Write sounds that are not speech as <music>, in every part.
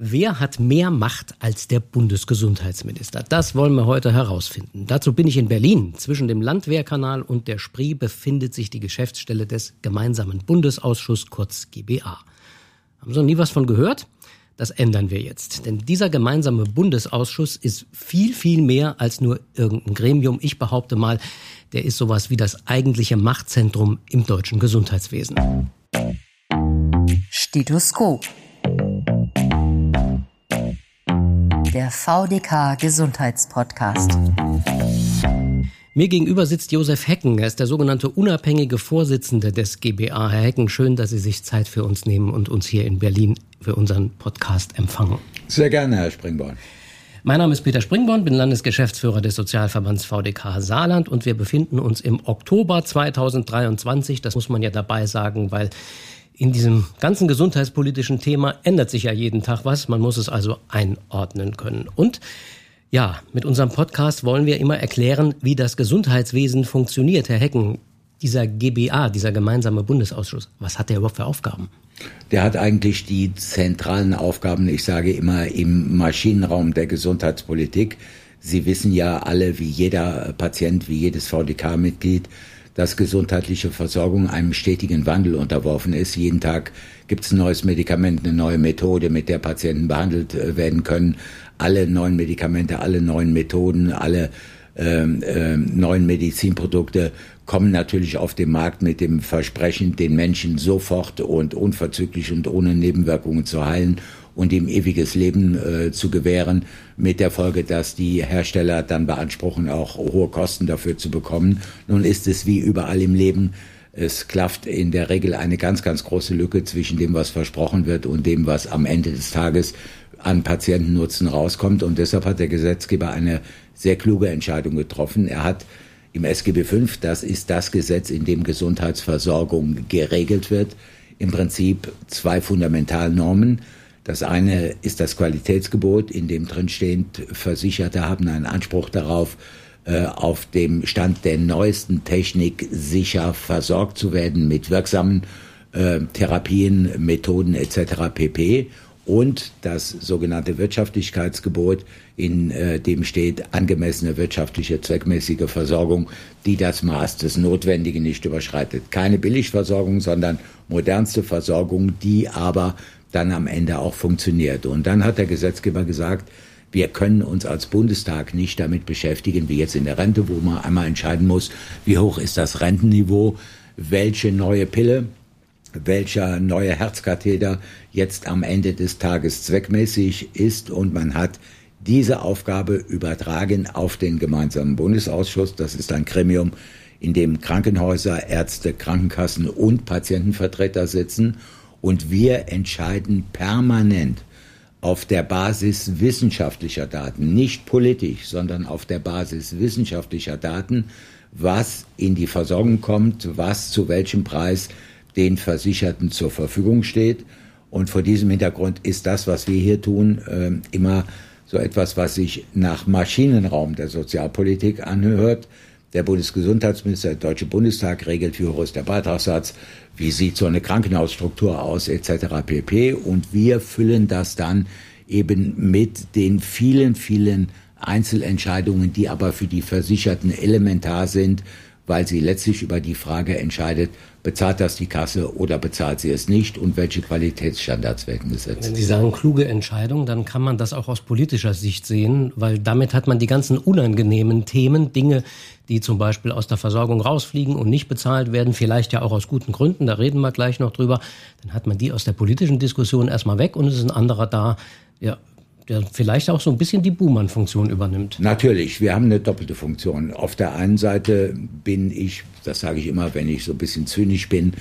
Wer hat mehr Macht als der Bundesgesundheitsminister? Das wollen wir heute herausfinden. Dazu bin ich in Berlin. Zwischen dem Landwehrkanal und der Spree befindet sich die Geschäftsstelle des gemeinsamen Bundesausschusses, kurz GBA. Haben Sie noch nie was von gehört? Das ändern wir jetzt. Denn dieser gemeinsame Bundesausschuss ist viel, viel mehr als nur irgendein Gremium. Ich behaupte mal, der ist sowas wie das eigentliche Machtzentrum im deutschen Gesundheitswesen. Stethoskop der VDK Gesundheitspodcast. Mir gegenüber sitzt Josef Hecken. Er ist der sogenannte unabhängige Vorsitzende des GBA. Herr Hecken, schön, dass Sie sich Zeit für uns nehmen und uns hier in Berlin für unseren Podcast empfangen. Sehr gerne, Herr Springborn. Mein Name ist Peter Springborn, bin Landesgeschäftsführer des Sozialverbands VDK Saarland und wir befinden uns im Oktober 2023. Das muss man ja dabei sagen, weil in diesem ganzen gesundheitspolitischen Thema ändert sich ja jeden Tag was. Man muss es also einordnen können. Und ja, mit unserem Podcast wollen wir immer erklären, wie das Gesundheitswesen funktioniert. Herr Hecken, dieser GBA, dieser gemeinsame Bundesausschuss, was hat der überhaupt für Aufgaben? Der hat eigentlich die zentralen Aufgaben, ich sage immer, im Maschinenraum der Gesundheitspolitik. Sie wissen ja alle, wie jeder Patient, wie jedes VDK-Mitglied, dass gesundheitliche Versorgung einem stetigen Wandel unterworfen ist. Jeden Tag gibt es ein neues Medikament, eine neue Methode, mit der Patienten behandelt äh, werden können. Alle neuen Medikamente, alle neuen Methoden, alle ähm, äh, neuen Medizinprodukte kommen natürlich auf den Markt mit dem Versprechen, den Menschen sofort und unverzüglich und ohne Nebenwirkungen zu heilen und ihm ewiges Leben äh, zu gewähren, mit der Folge, dass die Hersteller dann beanspruchen, auch hohe Kosten dafür zu bekommen. Nun ist es wie überall im Leben, es klafft in der Regel eine ganz, ganz große Lücke zwischen dem, was versprochen wird und dem, was am Ende des Tages an Patientennutzen rauskommt. Und deshalb hat der Gesetzgeber eine sehr kluge Entscheidung getroffen. Er hat im SGB V, das ist das Gesetz, in dem Gesundheitsversorgung geregelt wird, im Prinzip zwei Fundamentalnormen das eine ist das Qualitätsgebot, in dem drin steht, Versicherte haben einen Anspruch darauf, äh, auf dem Stand der neuesten Technik sicher versorgt zu werden mit wirksamen äh, Therapien, Methoden etc. pp. Und das sogenannte Wirtschaftlichkeitsgebot, in äh, dem steht angemessene wirtschaftliche, zweckmäßige Versorgung, die das Maß des Notwendigen nicht überschreitet. Keine Billigversorgung, sondern modernste Versorgung, die aber dann am Ende auch funktioniert. Und dann hat der Gesetzgeber gesagt, wir können uns als Bundestag nicht damit beschäftigen, wie jetzt in der Rente, wo man einmal entscheiden muss, wie hoch ist das Rentenniveau, welche neue Pille, welcher neue Herzkatheter jetzt am Ende des Tages zweckmäßig ist. Und man hat diese Aufgabe übertragen auf den gemeinsamen Bundesausschuss. Das ist ein Gremium, in dem Krankenhäuser, Ärzte, Krankenkassen und Patientenvertreter sitzen und wir entscheiden permanent auf der Basis wissenschaftlicher Daten, nicht politisch, sondern auf der Basis wissenschaftlicher Daten, was in die Versorgung kommt, was zu welchem Preis den Versicherten zur Verfügung steht. Und vor diesem Hintergrund ist das, was wir hier tun, äh, immer so etwas, was sich nach Maschinenraum der Sozialpolitik anhört. Der Bundesgesundheitsminister, der Deutsche Bundestag regelt, wie hoch ist der Beitragssatz, wie sieht so eine Krankenhausstruktur aus, etc. pp. Und wir füllen das dann eben mit den vielen, vielen Einzelentscheidungen, die aber für die Versicherten elementar sind, weil sie letztlich über die Frage entscheidet, bezahlt das die Kasse oder bezahlt sie es nicht und welche Qualitätsstandards werden gesetzt. Wenn Sie sagen kluge Entscheidung, dann kann man das auch aus politischer Sicht sehen, weil damit hat man die ganzen unangenehmen Themen, Dinge, die zum Beispiel aus der Versorgung rausfliegen und nicht bezahlt werden, vielleicht ja auch aus guten Gründen, da reden wir gleich noch drüber, dann hat man die aus der politischen Diskussion erstmal weg und es ist ein anderer da, ja, der vielleicht auch so ein bisschen die Buhmann-Funktion übernimmt. Natürlich, wir haben eine doppelte Funktion. Auf der einen Seite bin ich, das sage ich immer, wenn ich so ein bisschen zynisch bin,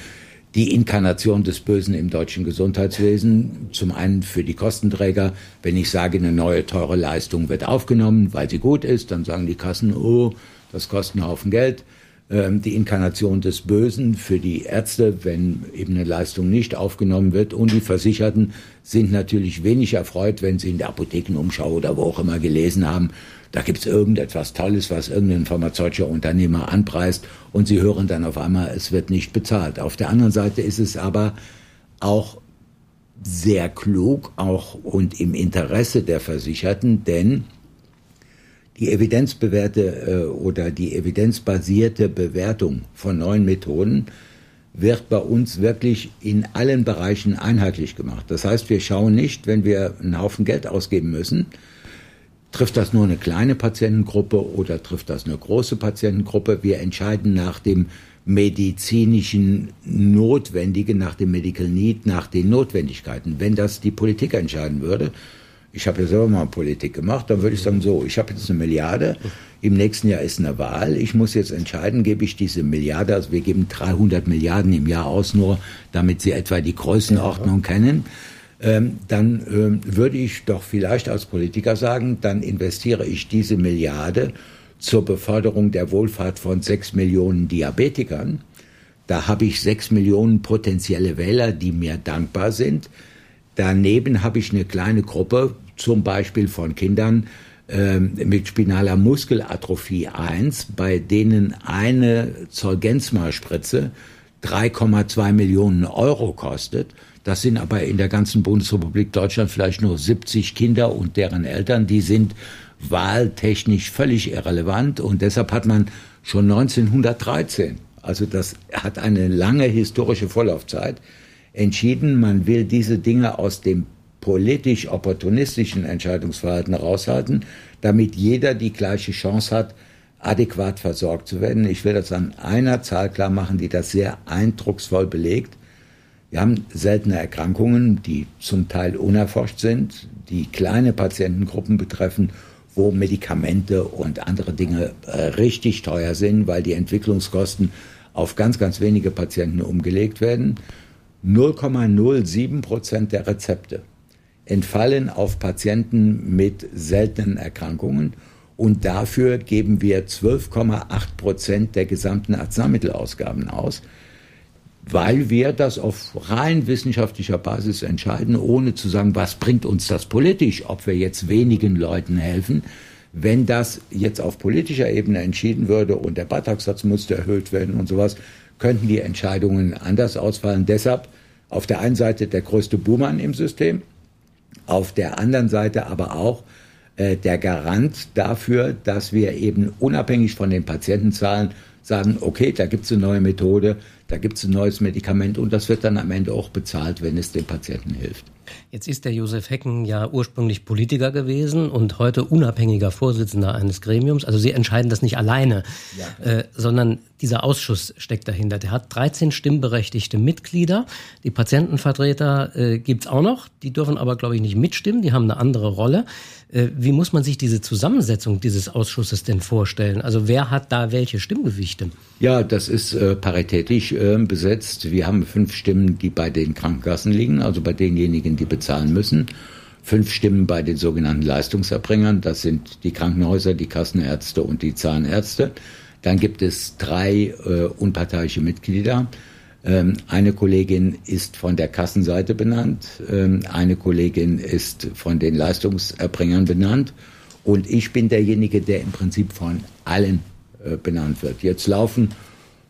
die Inkarnation des Bösen im deutschen Gesundheitswesen. Zum einen für die Kostenträger. Wenn ich sage, eine neue teure Leistung wird aufgenommen, weil sie gut ist, dann sagen die Kassen, oh, das kostet einen Haufen Geld. Ähm, die Inkarnation des Bösen für die Ärzte, wenn eben eine Leistung nicht aufgenommen wird. Und die Versicherten sind natürlich wenig erfreut, wenn sie in der Apothekenumschau oder wo auch immer gelesen haben, da gibt es irgendetwas Tolles, was irgendein pharmazeutischer Unternehmer anpreist und sie hören dann auf einmal, es wird nicht bezahlt. Auf der anderen Seite ist es aber auch sehr klug auch und im Interesse der Versicherten, denn die evidenzbewährte äh, oder die evidenzbasierte Bewertung von neuen Methoden wird bei uns wirklich in allen Bereichen einheitlich gemacht. Das heißt, wir schauen nicht, wenn wir einen Haufen Geld ausgeben müssen, trifft das nur eine kleine Patientengruppe oder trifft das eine große Patientengruppe. Wir entscheiden nach dem medizinischen Notwendigen, nach dem Medical Need, nach den Notwendigkeiten. Wenn das die Politik entscheiden würde, ich habe ja selber mal Politik gemacht, dann würde ich sagen, so, ich habe jetzt eine Milliarde, im nächsten Jahr ist eine Wahl, ich muss jetzt entscheiden, gebe ich diese Milliarde, also wir geben 300 Milliarden im Jahr aus, nur damit Sie etwa die Größenordnung ja. kennen, ähm, dann ähm, würde ich doch vielleicht als Politiker sagen, dann investiere ich diese Milliarde zur Beförderung der Wohlfahrt von sechs Millionen Diabetikern. Da habe ich sechs Millionen potenzielle Wähler, die mir dankbar sind. Daneben habe ich eine kleine Gruppe, zum Beispiel von Kindern äh, mit spinaler Muskelatrophie 1, bei denen eine Zolgensma-Spritze 3,2 Millionen Euro kostet. Das sind aber in der ganzen Bundesrepublik Deutschland vielleicht nur 70 Kinder und deren Eltern. Die sind wahltechnisch völlig irrelevant und deshalb hat man schon 1913, also das hat eine lange historische Vorlaufzeit, entschieden, man will diese Dinge aus dem politisch opportunistischen Entscheidungsverhalten raushalten, damit jeder die gleiche Chance hat, adäquat versorgt zu werden. Ich will das an einer Zahl klar machen, die das sehr eindrucksvoll belegt. Wir haben seltene Erkrankungen, die zum Teil unerforscht sind, die kleine Patientengruppen betreffen wo Medikamente und andere Dinge äh, richtig teuer sind, weil die Entwicklungskosten auf ganz, ganz wenige Patienten umgelegt werden. 0,07 Prozent der Rezepte entfallen auf Patienten mit seltenen Erkrankungen und dafür geben wir 12,8 Prozent der gesamten Arzneimittelausgaben aus weil wir das auf rein wissenschaftlicher Basis entscheiden, ohne zu sagen, was bringt uns das politisch, ob wir jetzt wenigen Leuten helfen. Wenn das jetzt auf politischer Ebene entschieden würde und der Beitragssatz musste erhöht werden und sowas, könnten die Entscheidungen anders ausfallen. Deshalb auf der einen Seite der größte Buhmann im System, auf der anderen Seite aber auch äh, der Garant dafür, dass wir eben unabhängig von den Patientenzahlen sagen, okay, da gibt es eine neue Methode, da gibt es ein neues Medikament und das wird dann am Ende auch bezahlt, wenn es dem Patienten hilft. Jetzt ist der Josef Hecken ja ursprünglich Politiker gewesen und heute unabhängiger Vorsitzender eines Gremiums. Also Sie entscheiden das nicht alleine, ja. äh, sondern dieser Ausschuss steckt dahinter. Der hat 13 stimmberechtigte Mitglieder. Die Patientenvertreter äh, gibt's auch noch. Die dürfen aber, glaube ich, nicht mitstimmen. Die haben eine andere Rolle. Äh, wie muss man sich diese Zusammensetzung dieses Ausschusses denn vorstellen? Also wer hat da welche Stimmgewichte? Ja, das ist äh, paritätisch äh, besetzt. Wir haben fünf Stimmen, die bei den Krankenkassen liegen, also bei denjenigen, die bezahlen müssen. Fünf Stimmen bei den sogenannten Leistungserbringern. Das sind die Krankenhäuser, die Kassenärzte und die Zahnärzte. Dann gibt es drei äh, unparteiische Mitglieder. Ähm, eine Kollegin ist von der Kassenseite benannt, ähm, eine Kollegin ist von den Leistungserbringern benannt und ich bin derjenige, der im Prinzip von allen äh, benannt wird. Jetzt laufen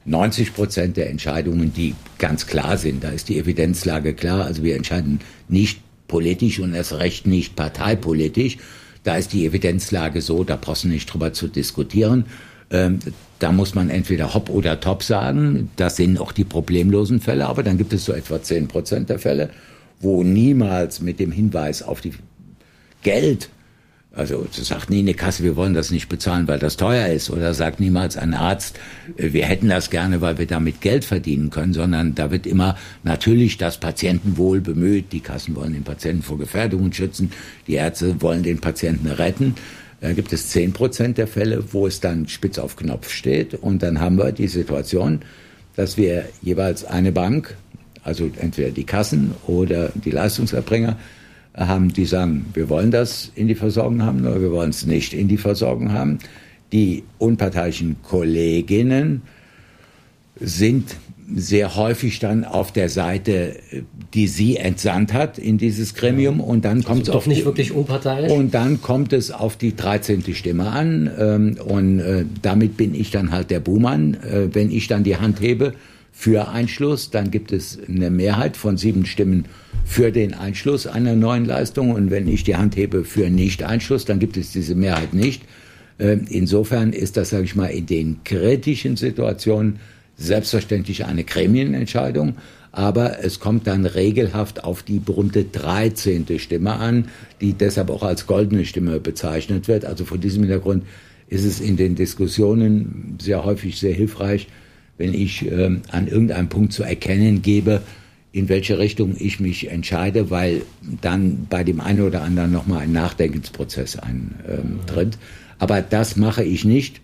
90 Prozent der Entscheidungen, die ganz klar sind. Da ist die Evidenzlage klar. Also wir entscheiden nicht politisch und erst recht nicht parteipolitisch. Da ist die Evidenzlage so, da brauchst du nicht drüber zu diskutieren. Ähm, da muss man entweder hopp oder top sagen. Das sind auch die problemlosen Fälle. Aber dann gibt es so etwa 10 Prozent der Fälle, wo niemals mit dem Hinweis auf die Geld also sagt nie eine Kasse, wir wollen das nicht bezahlen, weil das teuer ist. Oder sagt niemals ein Arzt, äh, wir hätten das gerne, weil wir damit Geld verdienen können, sondern da wird immer natürlich das Patientenwohl bemüht. Die Kassen wollen den Patienten vor Gefährdungen schützen, die Ärzte wollen den Patienten retten. Da gibt es zehn Prozent der Fälle, wo es dann spitz auf Knopf steht. Und dann haben wir die Situation, dass wir jeweils eine Bank, also entweder die Kassen oder die Leistungserbringer, haben, die sagen, wir wollen das in die Versorgung haben oder wir wollen es nicht in die Versorgung haben. Die unparteiischen Kolleginnen sind sehr häufig dann auf der Seite, die sie entsandt hat in dieses Gremium und dann kommt es doch nicht die, wirklich unparteiisch und dann kommt es auf die 13. Stimme an ähm, und äh, damit bin ich dann halt der Buhmann, äh, wenn ich dann die Hand hebe für Einschluss, dann gibt es eine Mehrheit von sieben Stimmen für den Einschluss einer neuen Leistung und wenn ich die Hand hebe für Nicht-Einschluss, dann gibt es diese Mehrheit nicht. Ähm, insofern ist das, sage ich mal, in den kritischen Situationen selbstverständlich eine Gremienentscheidung, aber es kommt dann regelhaft auf die berühmte 13. Stimme an, die deshalb auch als goldene Stimme bezeichnet wird. Also vor diesem Hintergrund ist es in den Diskussionen sehr häufig sehr hilfreich, wenn ich ähm, an irgendeinem Punkt zu erkennen gebe, in welche Richtung ich mich entscheide, weil dann bei dem einen oder anderen nochmal ein Nachdenkensprozess eintritt. Ähm, Aber das mache ich nicht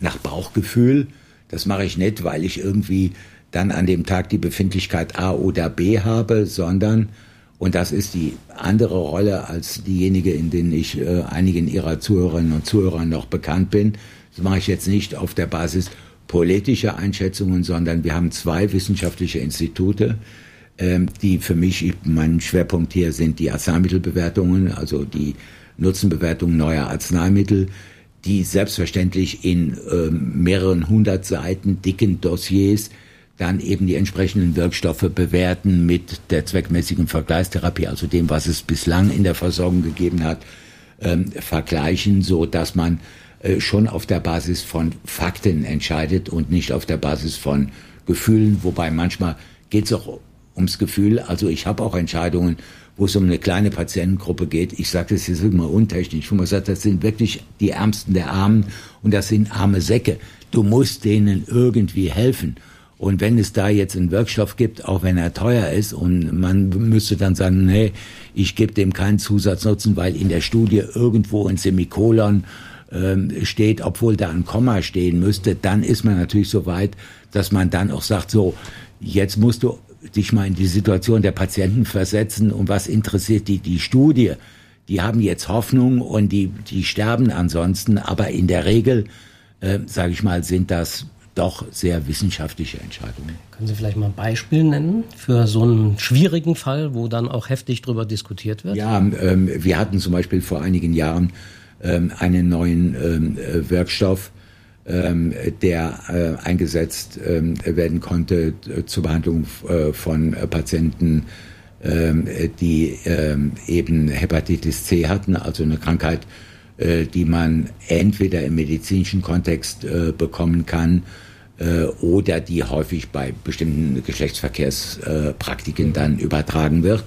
nach Bauchgefühl. Das mache ich nicht, weil ich irgendwie dann an dem Tag die Befindlichkeit A oder B habe, sondern, und das ist die andere Rolle als diejenige, in denen ich äh, einigen Ihrer Zuhörerinnen und Zuhörer noch bekannt bin, das mache ich jetzt nicht auf der Basis politische Einschätzungen, sondern wir haben zwei wissenschaftliche Institute, ähm, die für mich, mein Schwerpunkt hier sind die Arzneimittelbewertungen, also die Nutzenbewertung neuer Arzneimittel, die selbstverständlich in ähm, mehreren hundert Seiten dicken Dossiers dann eben die entsprechenden Wirkstoffe bewerten mit der zweckmäßigen Vergleichstherapie, also dem, was es bislang in der Versorgung gegeben hat, ähm, vergleichen, so dass man schon auf der Basis von Fakten entscheidet und nicht auf der Basis von Gefühlen, wobei manchmal geht es auch ums Gefühl. Also ich habe auch Entscheidungen, wo es um eine kleine Patientengruppe geht. Ich sage das jetzt immer untechnisch, wo man sagt, das sind wirklich die Ärmsten der Armen und das sind arme Säcke. Du musst denen irgendwie helfen. Und wenn es da jetzt einen Wirkstoff gibt, auch wenn er teuer ist, und man müsste dann sagen, nee, ich gebe dem keinen Zusatznutzen, weil in der Studie irgendwo ein Semikolon ähm, steht, obwohl da ein Komma stehen müsste, dann ist man natürlich so weit, dass man dann auch sagt, so, jetzt musst du dich mal in die Situation der Patienten versetzen und was interessiert die, die Studie? Die haben jetzt Hoffnung und die, die sterben ansonsten, aber in der Regel, äh, sage ich mal, sind das doch sehr wissenschaftliche Entscheidungen. Können Sie vielleicht mal ein Beispiel nennen für so einen schwierigen Fall, wo dann auch heftig darüber diskutiert wird? Ja, ähm, wir hatten zum Beispiel vor einigen Jahren ähm, einen neuen ähm, äh, Wirkstoff, ähm, der äh, eingesetzt ähm, werden konnte äh, zur Behandlung äh, von äh, Patienten, ähm, die ähm, eben Hepatitis C hatten, also eine Krankheit, die man entweder im medizinischen Kontext bekommen kann oder die häufig bei bestimmten Geschlechtsverkehrspraktiken dann übertragen wird.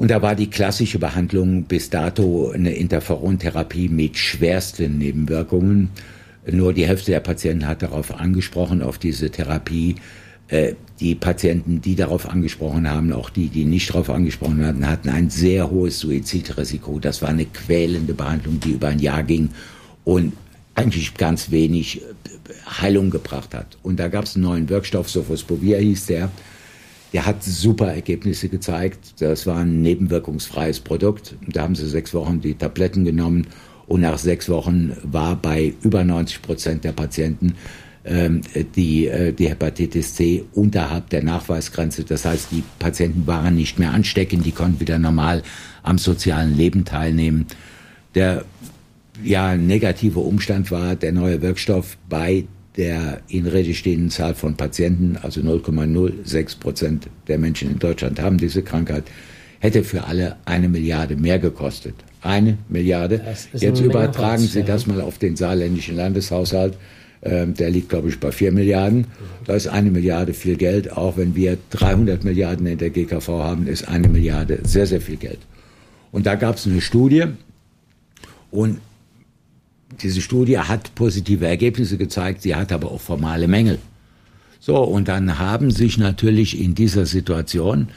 Und da war die klassische Behandlung bis dato eine Interferontherapie mit schwersten Nebenwirkungen. Nur die Hälfte der Patienten hat darauf angesprochen, auf diese Therapie. Äh, die Patienten, die darauf angesprochen haben, auch die, die nicht darauf angesprochen hatten, hatten ein sehr hohes Suizidrisiko. Das war eine quälende Behandlung, die über ein Jahr ging und eigentlich ganz wenig Heilung gebracht hat. Und da gab es einen neuen Wirkstoff, Sofosbuvir hieß der, der hat super Ergebnisse gezeigt. Das war ein nebenwirkungsfreies Produkt. Da haben sie sechs Wochen die Tabletten genommen und nach sechs Wochen war bei über 90 Prozent der Patienten ähm, die, äh, die Hepatitis C unterhalb der Nachweisgrenze. Das heißt, die Patienten waren nicht mehr ansteckend, die konnten wieder normal am sozialen Leben teilnehmen. Der ja, negative Umstand war der neue Wirkstoff bei der in Rede stehenden Zahl von Patienten, also 0,06 Prozent der Menschen in Deutschland haben diese Krankheit, hätte für alle eine Milliarde mehr gekostet. Eine Milliarde. Jetzt übertragen Sie das mal auf den saarländischen Landeshaushalt. Ähm, der liegt, glaube ich, bei vier Milliarden. Da ist eine Milliarde viel Geld. Auch wenn wir 300 Milliarden in der GKV haben, ist eine Milliarde sehr, sehr viel Geld. Und da gab es eine Studie. Und diese Studie hat positive Ergebnisse gezeigt, sie hat aber auch formale Mängel. So, und dann haben sich natürlich in dieser Situation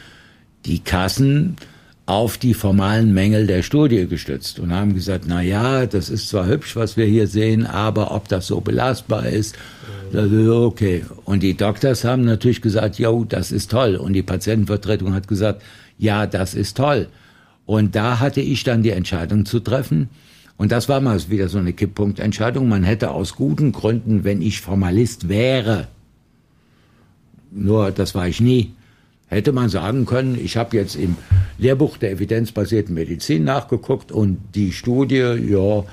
die Kassen auf die formalen Mängel der Studie gestützt und haben gesagt, na ja, das ist zwar hübsch, was wir hier sehen, aber ob das so belastbar ist, okay. Und die Doktors haben natürlich gesagt, jo, das ist toll. Und die Patientenvertretung hat gesagt, ja, das ist toll. Und da hatte ich dann die Entscheidung zu treffen, und das war mal wieder so eine Kipppunktentscheidung. Man hätte aus guten Gründen, wenn ich Formalist wäre, nur das war ich nie, hätte man sagen können, ich habe jetzt im Lehrbuch der evidenzbasierten Medizin nachgeguckt und die Studie, ja,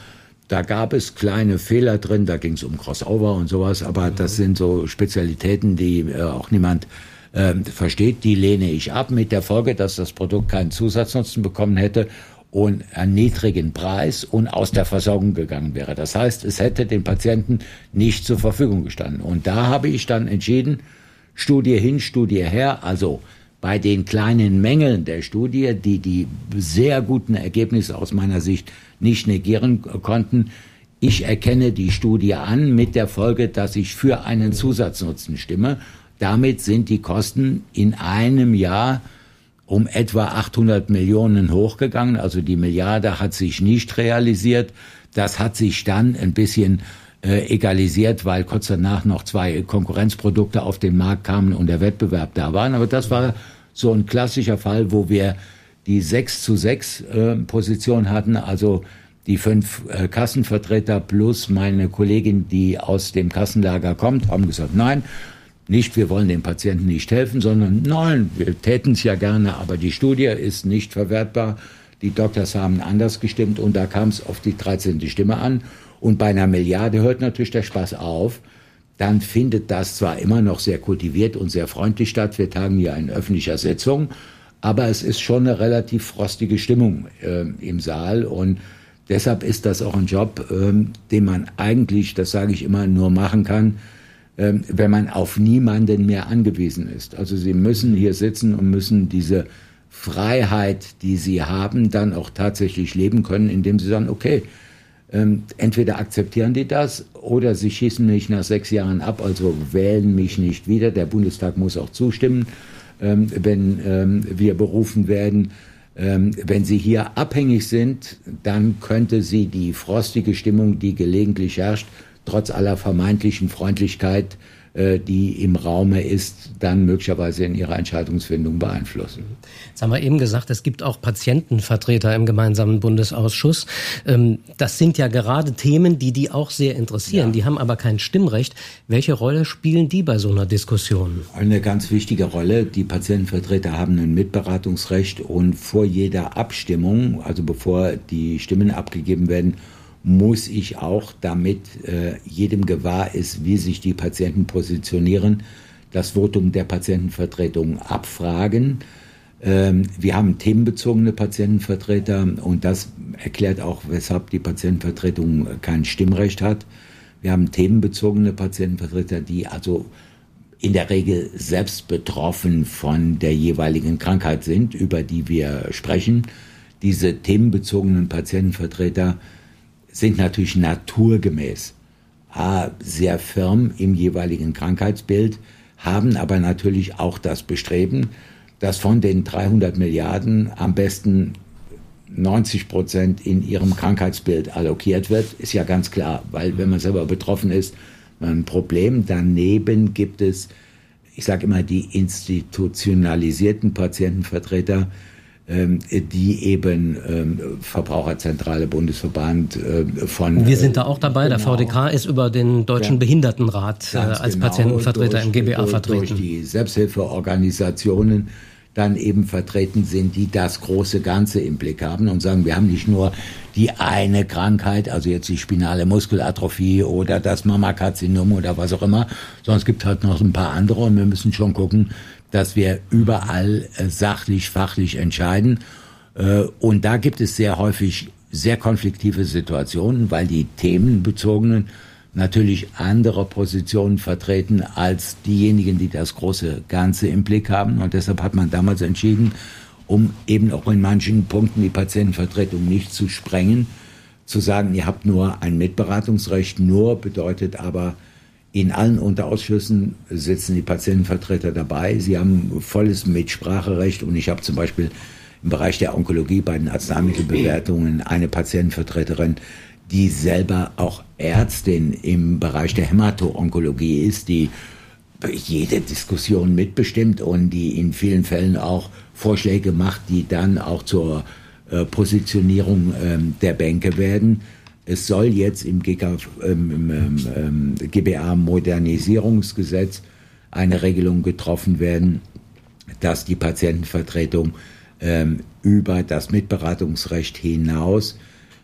da gab es kleine Fehler drin, da ging es um Crossover und sowas, aber das sind so Spezialitäten, die äh, auch niemand äh, versteht. Die lehne ich ab mit der Folge, dass das Produkt keinen Zusatznutzen bekommen hätte und einen niedrigen Preis und aus der Versorgung gegangen wäre. Das heißt, es hätte den Patienten nicht zur Verfügung gestanden. Und da habe ich dann entschieden, Studie hin, Studie her, also bei den kleinen Mängeln der Studie, die die sehr guten Ergebnisse aus meiner Sicht nicht negieren konnten, ich erkenne die Studie an mit der Folge, dass ich für einen Zusatznutzen stimme. Damit sind die Kosten in einem Jahr um etwa 800 Millionen hochgegangen. Also die Milliarde hat sich nicht realisiert. Das hat sich dann ein bisschen äh, egalisiert, weil kurz danach noch zwei Konkurrenzprodukte auf den Markt kamen und der Wettbewerb da waren. Aber das war so ein klassischer Fall, wo wir die 6 zu 6 äh, Position hatten, also die fünf äh, Kassenvertreter plus meine Kollegin, die aus dem Kassenlager kommt, haben gesagt, nein, nicht, wir wollen den Patienten nicht helfen, sondern nein, wir täten es ja gerne, aber die Studie ist nicht verwertbar. Die Doktors haben anders gestimmt und da kam es auf die 13. Stimme an. Und bei einer Milliarde hört natürlich der Spaß auf. Dann findet das zwar immer noch sehr kultiviert und sehr freundlich statt. Wir tagen hier in öffentlicher Sitzung, aber es ist schon eine relativ frostige Stimmung äh, im Saal und deshalb ist das auch ein Job, äh, den man eigentlich, das sage ich immer, nur machen kann, wenn man auf niemanden mehr angewiesen ist. Also Sie müssen hier sitzen und müssen diese Freiheit, die Sie haben, dann auch tatsächlich leben können, indem Sie sagen, okay, ähm, entweder akzeptieren die das oder sie schießen mich nach sechs Jahren ab, also wählen mich nicht wieder. Der Bundestag muss auch zustimmen, ähm, wenn ähm, wir berufen werden. Ähm, wenn sie hier abhängig sind, dann könnte sie die frostige Stimmung, die gelegentlich herrscht, trotz aller vermeintlichen Freundlichkeit äh, die im Raume ist, dann möglicherweise in ihrer Entscheidungsfindung beeinflussen. Jetzt haben wir eben gesagt, es gibt auch Patientenvertreter im gemeinsamen Bundesausschuss. Ähm, das sind ja gerade Themen, die die auch sehr interessieren. Ja. Die haben aber kein Stimmrecht. Welche Rolle spielen die bei so einer Diskussion? Eine ganz wichtige Rolle. Die Patientenvertreter haben ein Mitberatungsrecht und vor jeder Abstimmung, also bevor die Stimmen abgegeben werden, muss ich auch, damit äh, jedem gewahr ist, wie sich die Patienten positionieren, das Votum der Patientenvertretung abfragen. Ähm, wir haben themenbezogene Patientenvertreter und das erklärt auch, weshalb die Patientenvertretung kein Stimmrecht hat. Wir haben themenbezogene Patientenvertreter, die also in der Regel selbst betroffen von der jeweiligen Krankheit sind, über die wir sprechen. Diese themenbezogenen Patientenvertreter sind natürlich naturgemäß A, sehr firm im jeweiligen Krankheitsbild, haben aber natürlich auch das Bestreben, dass von den 300 Milliarden am besten 90 Prozent in ihrem Krankheitsbild allokiert wird, ist ja ganz klar, weil wenn man selber betroffen ist, ein Problem. Daneben gibt es, ich sage immer, die institutionalisierten Patientenvertreter, die eben ähm, Verbraucherzentrale Bundesverband äh, von. Wir sind da auch dabei. Genau. Der VDK ist über den Deutschen ja, Behindertenrat äh, als genau, Patientenvertreter durch, im GBA vertreten. Durch die Selbsthilfeorganisationen dann eben vertreten sind, die das große Ganze im Blick haben und sagen, wir haben nicht nur die eine Krankheit, also jetzt die spinale Muskelatrophie oder das Mammakarzinom oder was auch immer, sondern es gibt halt noch ein paar andere und wir müssen schon gucken, dass wir überall äh, sachlich, fachlich entscheiden. Äh, und da gibt es sehr häufig sehr konfliktive Situationen, weil die themenbezogenen natürlich andere Positionen vertreten als diejenigen, die das große Ganze im Blick haben. Und deshalb hat man damals entschieden, um eben auch in manchen Punkten die Patientenvertretung nicht zu sprengen, zu sagen, ihr habt nur ein Mitberatungsrecht, nur bedeutet aber, in allen Unterausschüssen sitzen die Patientenvertreter dabei. Sie haben volles Mitspracherecht und ich habe zum Beispiel im Bereich der Onkologie bei den Arzneimittelbewertungen eine Patientenvertreterin, die selber auch Ärztin im Bereich der Hämato-Onkologie ist, die jede Diskussion mitbestimmt und die in vielen Fällen auch Vorschläge macht, die dann auch zur äh, Positionierung ähm, der Bänke werden. Es soll jetzt im, GK, ähm, ähm, ähm GBA Modernisierungsgesetz eine Regelung getroffen werden, dass die Patientenvertretung ähm, über das Mitberatungsrecht hinaus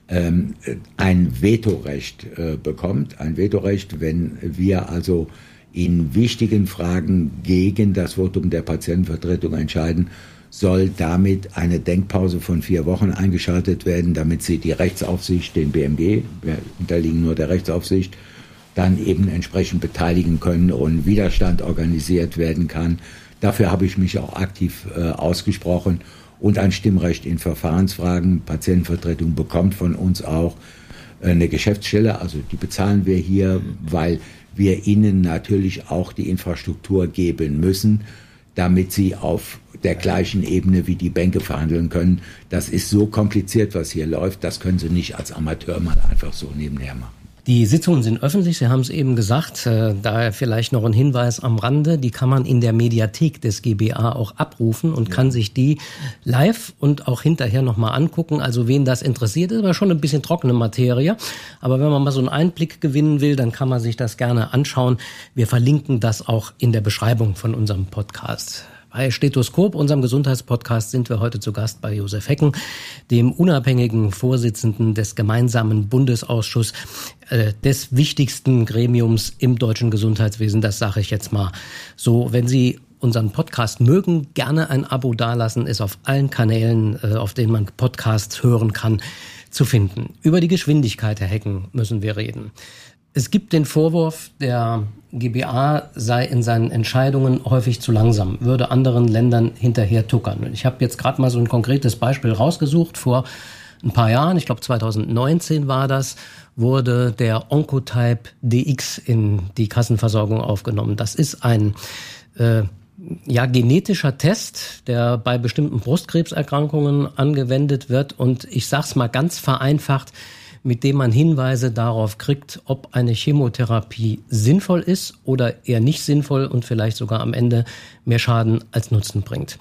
ein Vetorecht äh, bekommt. Ein Vetorecht, wenn wir also in wichtigen Fragen gegen das Votum der Patientenvertretung entscheiden, soll damit eine Denkpause von vier Wochen eingeschaltet werden, damit sie die Rechtsaufsicht, den BMG, wir unterliegen nur der Rechtsaufsicht, dann eben entsprechend beteiligen können und Widerstand organisiert werden kann. Dafür habe ich mich auch aktiv äh, ausgesprochen und ein Stimmrecht in Verfahrensfragen. Patientenvertretung bekommt von uns auch äh, eine Geschäftsstelle, also die bezahlen wir hier, weil wir ihnen natürlich auch die Infrastruktur geben müssen, damit sie auf der gleichen Ebene wie die Bänke verhandeln können. Das ist so kompliziert, was hier läuft, das können sie nicht als Amateur mal einfach so nebenher machen. Die Sitzungen sind öffentlich, Sie haben es eben gesagt. Äh, daher vielleicht noch ein Hinweis am Rande. Die kann man in der Mediathek des GBA auch abrufen und ja. kann sich die live und auch hinterher nochmal angucken. Also wen das interessiert, ist aber schon ein bisschen trockene Materie. Aber wenn man mal so einen Einblick gewinnen will, dann kann man sich das gerne anschauen. Wir verlinken das auch in der Beschreibung von unserem Podcast. Bei Stethoskop, unserem Gesundheitspodcast, sind wir heute zu Gast bei Josef Hecken, dem unabhängigen Vorsitzenden des gemeinsamen Bundesausschusses äh, des wichtigsten Gremiums im deutschen Gesundheitswesen. Das sage ich jetzt mal so. Wenn Sie unseren Podcast mögen, gerne ein Abo dalassen, ist auf allen Kanälen, äh, auf denen man Podcasts hören kann, zu finden. Über die Geschwindigkeit, Herr Hecken, müssen wir reden. Es gibt den Vorwurf, der GBA sei in seinen Entscheidungen häufig zu langsam, würde anderen Ländern hinterher tuckern. Ich habe jetzt gerade mal so ein konkretes Beispiel rausgesucht. Vor ein paar Jahren, ich glaube 2019 war das, wurde der Oncotype DX in die Kassenversorgung aufgenommen. Das ist ein äh, ja, genetischer Test, der bei bestimmten Brustkrebserkrankungen angewendet wird. Und ich sage es mal ganz vereinfacht, mit dem man Hinweise darauf kriegt, ob eine Chemotherapie sinnvoll ist oder eher nicht sinnvoll und vielleicht sogar am Ende mehr Schaden als Nutzen bringt.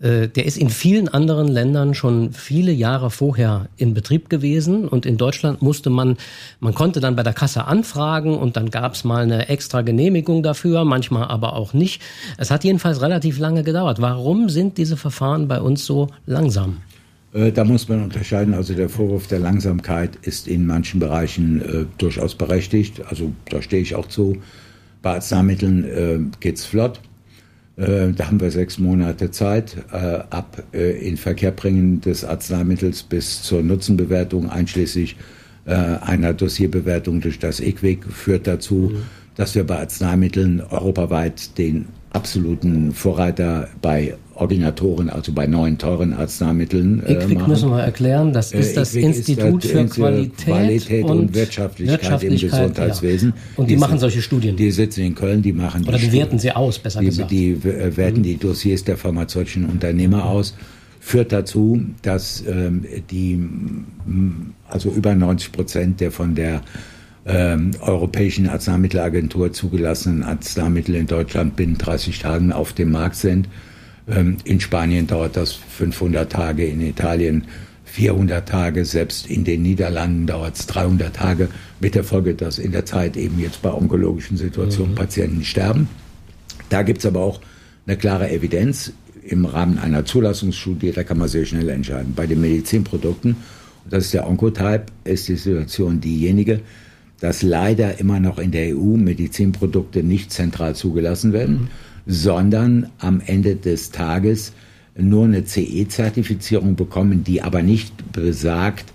Äh, der ist in vielen anderen Ländern schon viele Jahre vorher in Betrieb gewesen und in Deutschland musste man, man konnte dann bei der Kasse anfragen und dann gab es mal eine extra Genehmigung dafür, manchmal aber auch nicht. Es hat jedenfalls relativ lange gedauert. Warum sind diese Verfahren bei uns so langsam? Äh, da muss man unterscheiden. Also der Vorwurf der Langsamkeit ist in manchen Bereichen äh, durchaus berechtigt. Also da stehe ich auch zu. Bei Arzneimitteln äh, geht's flott. Äh, da haben wir sechs Monate Zeit. Äh, ab äh, in Verkehrbringen des Arzneimittels bis zur Nutzenbewertung, einschließlich einer Dossierbewertung durch das IQWIC, führt dazu, mhm. dass wir bei Arzneimitteln europaweit den absoluten Vorreiter bei Ordinatoren, also bei neuen teuren Arzneimitteln. Äh, IQWIC müssen wir erklären, das ist äh, das Institut ist das für Qualität, Qualität, und, und Wirtschaftlichkeit, Wirtschaftlichkeit, im Gesundheitswesen. Ja. Und die, die, machen solche Studien. Die sitzen in Köln, die machen Oder die werten sie aus, besser die, gesagt. Die äh, werten mhm. die Dossiers der pharmazeutischen Unternehmer aus führt dazu, dass ähm, die also über 90 Prozent der von der ähm, Europäischen Arzneimittelagentur zugelassenen Arzneimittel in Deutschland binnen 30 Tagen auf dem Markt sind. Ähm, in Spanien dauert das 500 Tage, in Italien 400 Tage, selbst in den Niederlanden dauert es 300 Tage, mit der Folge, dass in der Zeit eben jetzt bei onkologischen Situationen mhm. Patienten sterben. Da gibt es aber auch eine klare Evidenz im Rahmen einer Zulassungsstudie, da kann man sehr schnell entscheiden. Bei den Medizinprodukten, das ist der Oncotype, ist die Situation diejenige, dass leider immer noch in der EU Medizinprodukte nicht zentral zugelassen werden, mhm. Sondern am Ende des Tages nur eine CE-Zertifizierung bekommen, die aber nicht besagt,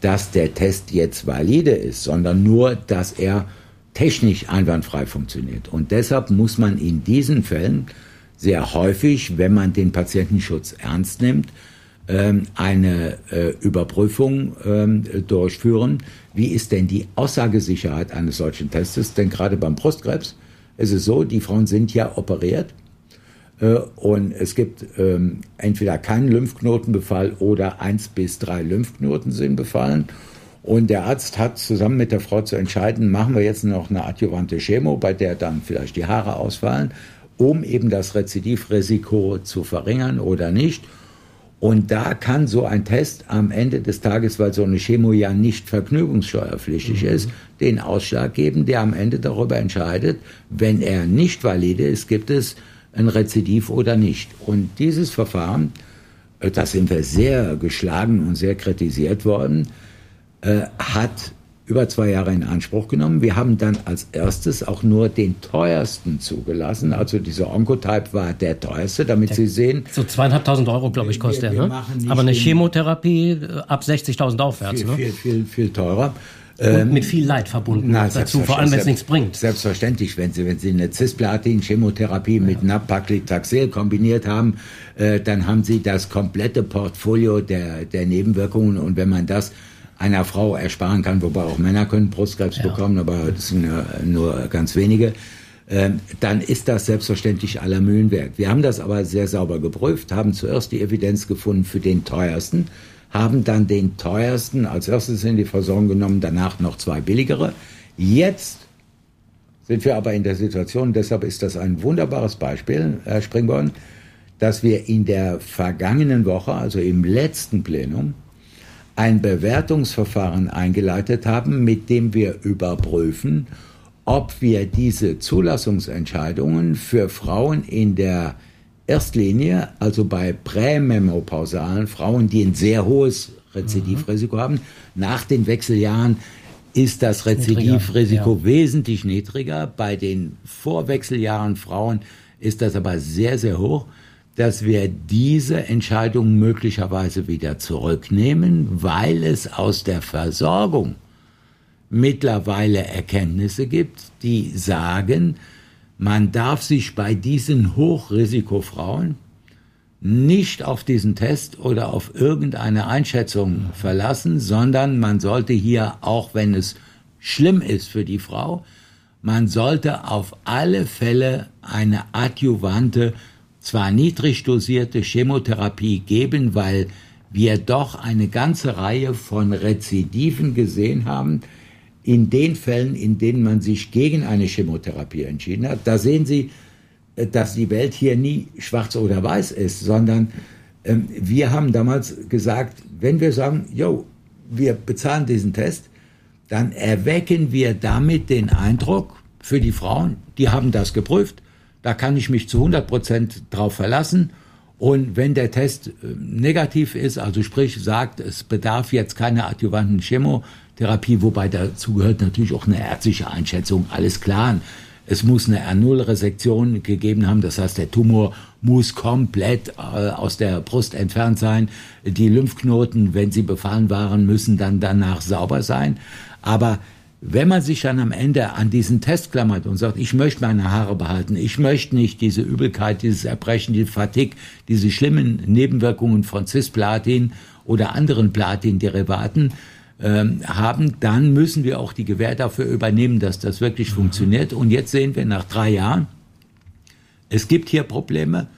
dass der Test jetzt valide ist, sondern nur, dass er technisch einwandfrei funktioniert. Und deshalb muss man in diesen Fällen sehr häufig, wenn man den Patientenschutz ernst nimmt, ähm, eine äh, Überprüfung ähm, durchführen. Wie ist denn die Aussagesicherheit eines solchen Testes? Denn gerade beim Brustkrebs ist es so, die Frauen sind ja operiert äh, und es gibt ähm, entweder keinen Lymphknotenbefall oder eins bis drei Lymphknoten sind befallen. Und der Arzt hat zusammen mit der Frau zu entscheiden, machen wir jetzt noch eine adjuvante Chemo, bei der dann vielleicht die Haare ausfallen, um eben das Rezidivrisiko zu verringern oder nicht. Und da kann so ein Test am Ende des Tages, weil so eine Chemo ja nicht vergnügungssteuerpflichtig mhm. ist, den Ausschlag geben, der am Ende darüber entscheidet, wenn er nicht valide ist, gibt es ein Rezidiv oder nicht. Und dieses Verfahren, äh, da sind wir sehr geschlagen und sehr kritisiert worden, äh, hat über zwei Jahre in Anspruch genommen. Wir haben dann als erstes auch nur den teuersten zugelassen. Also dieser Oncotype war der teuerste, damit der, Sie sehen. So zweieinhalbtausend Euro, glaube ich, kostet er. Ne? Aber eine Chemotherapie äh, ab 60.000 aufwärts. Viel, ne? viel, viel, viel teurer. Und ähm, mit viel Leid verbunden na, dazu, vor allem wenn es nichts bringt. Selbstverständlich, wenn Sie, wenn Sie eine Cisplatin-Chemotherapie ja. mit Nab-Paclitaxel kombiniert haben, äh, dann haben Sie das komplette Portfolio der, der Nebenwirkungen. Und wenn man das einer Frau ersparen kann, wobei auch Männer können Brustkrebs ja. bekommen, aber das sind ja nur ganz wenige, ähm, dann ist das selbstverständlich aller Mühen wert. Wir haben das aber sehr sauber geprüft, haben zuerst die Evidenz gefunden für den teuersten, haben dann den teuersten als erstes in die Versorgung genommen, danach noch zwei billigere. Jetzt sind wir aber in der Situation, deshalb ist das ein wunderbares Beispiel, Herr Springborn, dass wir in der vergangenen Woche, also im letzten Plenum, ein Bewertungsverfahren eingeleitet haben, mit dem wir überprüfen, ob wir diese Zulassungsentscheidungen für Frauen in der Erstlinie, also bei prämenopausalen Frauen, die ein sehr hohes Rezidivrisiko mhm. haben. Nach den Wechseljahren ist das Rezidivrisiko ja. wesentlich niedriger. Bei den Vorwechseljahren Frauen ist das aber sehr, sehr hoch, dass wir diese Entscheidung möglicherweise wieder zurücknehmen, weil es aus der Versorgung mittlerweile Erkenntnisse gibt, die sagen, man darf sich bei diesen Hochrisikofrauen nicht auf diesen Test oder auf irgendeine Einschätzung verlassen, sondern man sollte hier, auch wenn es schlimm ist für die Frau, man sollte auf alle Fälle eine adjuvante, zwar niedrig dosierte Chemotherapie geben, weil wir doch eine ganze Reihe von Rezidiven gesehen haben, in den Fällen, in denen man sich gegen eine Chemotherapie entschieden hat, da sehen Sie, äh, dass die Welt hier nie schwarz oder weiß ist, sondern ähm, wir haben damals gesagt, wenn wir sagen, jo, wir bezahlen diesen Test, dann erwecken wir damit den Eindruck für die Frauen, die haben das geprüft, da kann ich mich zu 100 Prozent drauf verlassen. Und wenn der Test äh, negativ ist, also sprich sagt, es bedarf jetzt keiner adjuvanten Chemo, Therapie, wobei dazu gehört natürlich auch eine ärztliche Einschätzung, alles klar. Es muss eine R0-Resektion gegeben haben, das heißt, der Tumor muss komplett äh, aus der Brust entfernt sein. Die Lymphknoten, wenn sie befallen waren, müssen dann danach sauber sein. Aber wenn man sich dann am Ende an diesen Test klammert und sagt, ich möchte meine Haare behalten, ich möchte nicht diese Übelkeit, dieses Erbrechen, die Fatigue, diese schlimmen Nebenwirkungen von Cisplatin oder anderen Platin-Derivaten, ähm, haben, dann müssen wir auch die Gewähr dafür übernehmen, dass das wirklich funktioniert. Und jetzt sehen wir nach drei Jahren, es gibt hier Probleme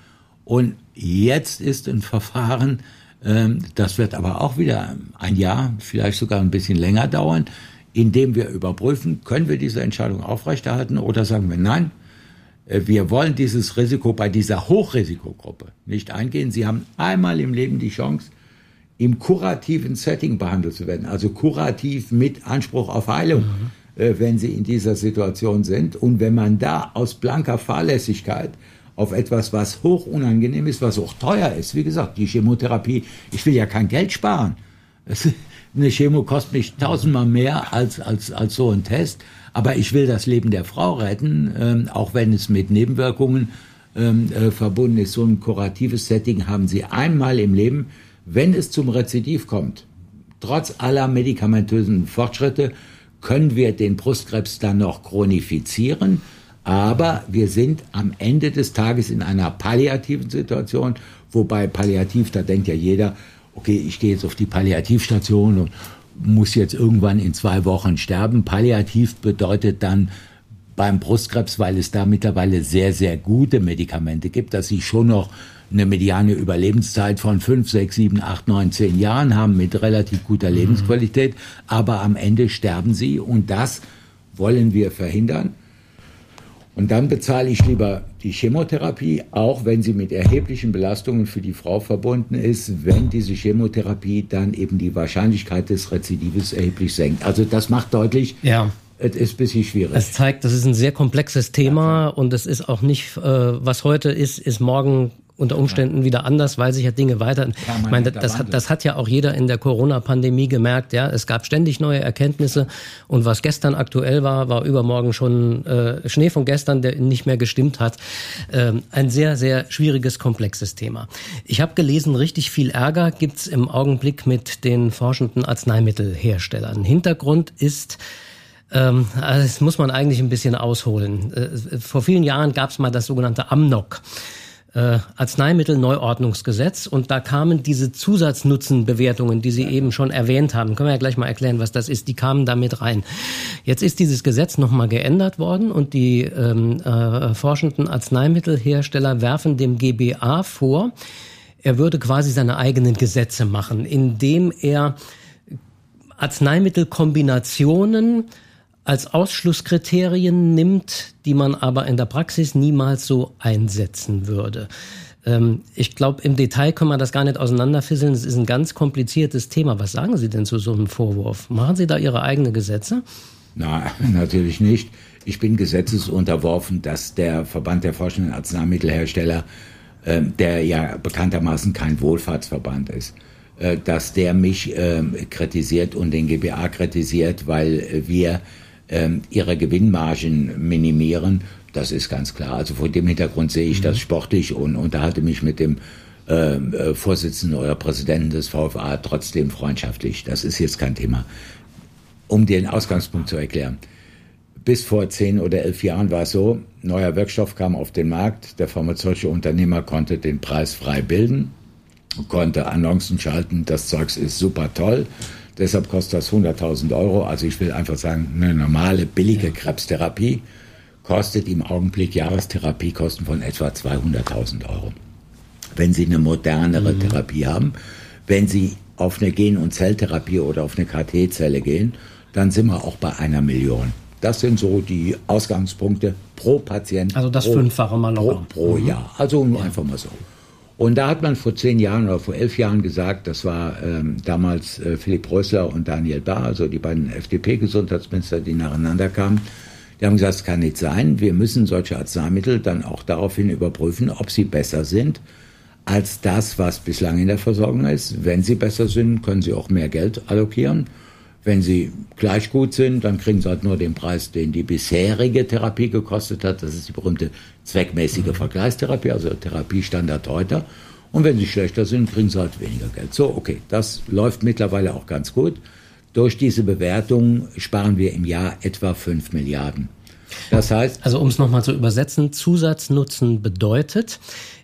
und jetzt ist ein Verfahren, ähm, das wird aber auch wieder ein Jahr, vielleicht sogar ein bisschen länger dauern, indem wir überprüfen, können wir diese Entscheidung aufrechterhalten oder sagen wir nein, äh, wir wollen dieses Risiko bei dieser Hochrisikogruppe nicht eingehen. Sie haben einmal im Leben die Chance, im kurativen Setting behandelt zu werden, also kurativ mit Anspruch auf Heilung, mhm. äh, wenn sie in dieser Situation sind. Und wenn man da aus blanker Fahrlässigkeit auf etwas, was hoch unangenehm ist, was auch teuer ist, wie gesagt, die Chemotherapie, ich will ja kein Geld sparen. <laughs> eine Chemo kostet mich tausendmal mehr als, als, als so ein Test, aber ich will das Leben der Frau retten, ähm, auch wenn es mit Nebenwirkungen ähm, äh, verbunden ist. So ein kuratives Setting haben Sie einmal im Leben wenn es zum Rezidiv kommt, trotz aller medikamentösen Fortschritte, können wir den Brustkrebs dann noch chronifizieren. Aber wir sind am Ende des Tages in einer palliativen Situation, wobei palliativ, da denkt ja jeder, okay, ich gehe jetzt auf die Palliativstation und muss jetzt irgendwann in zwei Wochen sterben. Palliativ bedeutet dann beim Brustkrebs, weil es da mittlerweile sehr, sehr gute Medikamente gibt, dass ich schon noch eine mediane Überlebenszeit von fünf, sechs, sieben, acht, neun, zehn Jahren haben mit relativ guter mhm. Lebensqualität, aber am Ende sterben sie und das wollen wir verhindern. Und dann bezahle ich lieber die Chemotherapie, auch wenn sie mit erheblichen Belastungen für die Frau verbunden ist, wenn diese Chemotherapie dann eben die Wahrscheinlichkeit des Rezidives erheblich senkt. Also das macht deutlich, ja. es ist ein bisschen schwierig. Es zeigt, das ist ein sehr komplexes Thema ja. und es ist auch nicht, äh, was heute ist, ist morgen unter Umständen wieder anders, weil sich ja Dinge weiter. Ich meine, das hat, das hat ja auch jeder in der Corona-Pandemie gemerkt. Ja, es gab ständig neue Erkenntnisse und was gestern aktuell war, war übermorgen schon äh, Schnee von gestern, der nicht mehr gestimmt hat. Ähm, ein sehr, sehr schwieriges, komplexes Thema. Ich habe gelesen, richtig viel Ärger gibt's im Augenblick mit den forschenden Arzneimittelherstellern. Hintergrund ist also das muss man eigentlich ein bisschen ausholen. Äh, vor vielen Jahren gab es mal das sogenannte AMNOG. Äh, Arzneimittelneuordnungsgesetz und da kamen diese Zusatznutzenbewertungen, die Sie eben schon erwähnt haben. Können wir ja gleich mal erklären, was das ist. Die kamen damit rein. Jetzt ist dieses Gesetz nochmal geändert worden und die ähm, äh, forschenden Arzneimittelhersteller werfen dem GBA vor, er würde quasi seine eigenen Gesetze machen, indem er Arzneimittelkombinationen als Ausschlusskriterien nimmt, die man aber in der Praxis niemals so einsetzen würde. Ähm, ich glaube, im Detail können wir das gar nicht auseinanderfisseln. Es ist ein ganz kompliziertes Thema. Was sagen Sie denn zu so einem Vorwurf? Machen Sie da Ihre eigenen Gesetze? Na, <laughs> natürlich nicht. Ich bin gesetzesunterworfen, dass der Verband der forschenden Arzneimittelhersteller, äh, der ja bekanntermaßen kein Wohlfahrtsverband ist, äh, dass der mich äh, kritisiert und den GBA kritisiert, weil wir ähm, ihre Gewinnmargen minimieren. Das ist ganz klar. Also vor dem Hintergrund sehe ich mhm. das sportlich und unterhalte mich mit dem ähm, äh, Vorsitzenden oder Präsidenten des VFA trotzdem freundschaftlich. Das ist jetzt kein Thema. Um den Ausgangspunkt zu erklären. Bis vor zehn oder elf Jahren war es so, neuer Wirkstoff kam auf den Markt, der pharmazeutische Unternehmer konnte den Preis frei bilden, konnte Annoncen schalten, das Zeugs ist super toll, Deshalb kostet das 100.000 Euro. Also ich will einfach sagen, eine normale, billige Krebstherapie kostet im Augenblick Jahrestherapiekosten von etwa 200.000 Euro. Wenn Sie eine modernere mhm. Therapie haben, wenn Sie auf eine Gen- und Zelltherapie oder auf eine KT-Zelle gehen, dann sind wir auch bei einer Million. Das sind so die Ausgangspunkte pro Patient. Also das pro, Fünffache mal locker. Pro, pro mhm. Jahr. Also nur ja. einfach mal so. Und da hat man vor zehn Jahren oder vor elf Jahren gesagt, das war ähm, damals äh, Philipp Rösler und Daniel Bahr, also die beiden FDP-Gesundheitsminister, die nacheinander kamen. Die haben gesagt, es kann nicht sein. Wir müssen solche Arzneimittel dann auch daraufhin überprüfen, ob sie besser sind als das, was bislang in der Versorgung ist. Wenn sie besser sind, können sie auch mehr Geld allokieren. Wenn sie gleich gut sind, dann kriegen sie halt nur den Preis, den die bisherige Therapie gekostet hat. Das ist die berühmte zweckmäßige mhm. Vergleichstherapie, also Therapiestandard heute. Und wenn sie schlechter sind, kriegen sie halt weniger Geld. So, okay, das läuft mittlerweile auch ganz gut. Durch diese Bewertung sparen wir im Jahr etwa 5 Milliarden. Das heißt. Also um es nochmal zu übersetzen, Zusatznutzen bedeutet,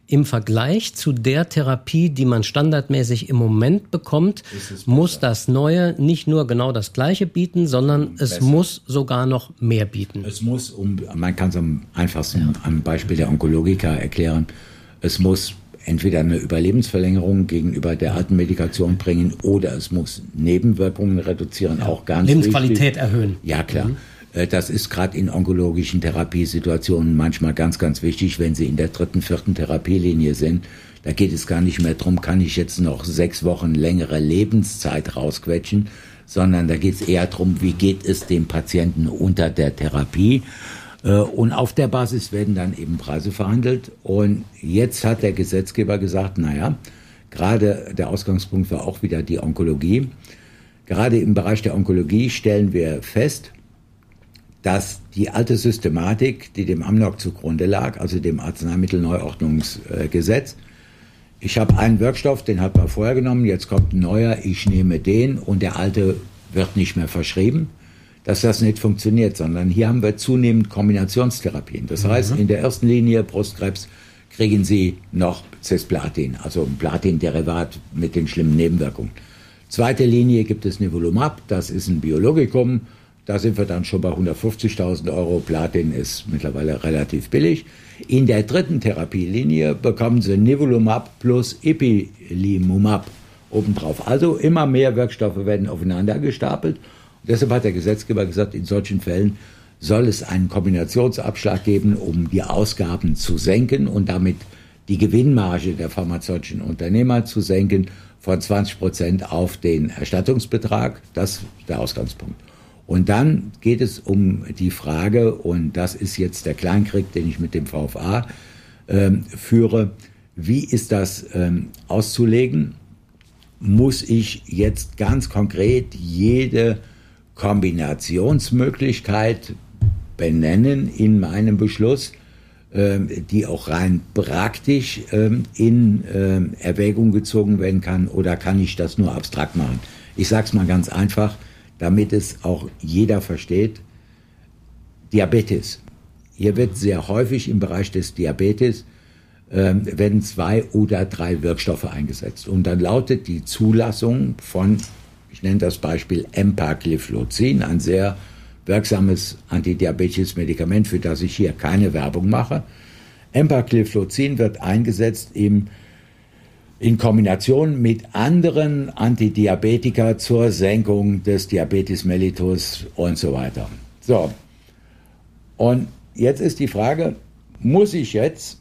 im Vergleich zu der Therapie, die man standardmäßig im Moment bekommt, muss das Neue nicht nur genau das Gleiche bieten, sondern es besser. muss sogar noch mehr bieten. Es muss, um, man kann es am einfachsten ja. am Beispiel der Onkologika erklären, es muss entweder eine Überlebensverlängerung gegenüber der alten Medikation bringen oder es muss Nebenwirkungen reduzieren, ja. auch ganz Lebensqualität wichtig. erhöhen. Ja, klar. Mhm. Äh, das ist gerade in onkologischen Therapiesituationen manchmal ganz, ganz wichtig, wenn Sie in der dritten, vierten Therapielinie sind. Da geht es gar nicht mehr darum, kann ich jetzt noch sechs Wochen längere Lebenszeit rausquetschen, sondern da geht es eher darum, wie geht es dem Patienten unter der Therapie. Äh, und auf der Basis werden dann eben Preise verhandelt. Und jetzt hat der Gesetzgeber gesagt, naja, gerade der Ausgangspunkt war auch wieder die Onkologie. Gerade im Bereich der Onkologie stellen wir fest, dass die alte Systematik, die dem AMNOG zugrunde lag, also dem Arzneimittelneuordnungsgesetz, ich habe einen Wirkstoff, den hat man vorher genommen, jetzt kommt ein neuer, ich nehme den und der alte wird nicht mehr verschrieben, dass das nicht funktioniert, sondern hier haben wir zunehmend Kombinationstherapien. Das mhm. heißt, in der ersten Linie Brustkrebs kriegen Sie noch Cisplatin, also ein Platinderivat mit den schlimmen Nebenwirkungen. Zweite Linie gibt es Nivolumab, das ist ein Biologikum, da sind wir dann schon bei 150.000 Euro. Platin ist mittlerweile relativ billig. In der dritten Therapielinie bekommen Sie Nivolumab plus Ipilimumab obendrauf. Also immer mehr Wirkstoffe werden aufeinander gestapelt. Und deshalb hat der Gesetzgeber gesagt, in solchen Fällen soll es einen Kombinationsabschlag geben, um die Ausgaben zu senken und damit die Gewinnmarge der pharmazeutischen Unternehmer zu senken von 20 Prozent auf den Erstattungsbetrag. Das ist der Ausgangspunkt. Und dann geht es um die Frage, und das ist jetzt der Kleinkrieg, den ich mit dem VFA äh, führe, wie ist das ähm, auszulegen? Muss ich jetzt ganz konkret jede Kombinationsmöglichkeit benennen in meinem Beschluss, ähm, die auch rein praktisch ähm, in ähm, Erwägung gezogen werden kann, oder kann ich das nur abstrakt machen? Ich sage es mal ganz einfach, damit es auch jeder versteht. Diabetes. Hier wird sehr häufig im Bereich des Diabetes werden zwei oder drei Wirkstoffe eingesetzt. Und dann lautet die Zulassung von, ich nenne das Beispiel Empagliflozin, ein sehr wirksames antidiabetisches Medikament, für das ich hier keine Werbung mache. Empagliflozin wird eingesetzt im, in Kombination mit anderen Antidiabetika zur Senkung des Diabetes mellitus und so weiter. So. Und jetzt ist die Frage, muss ich jetzt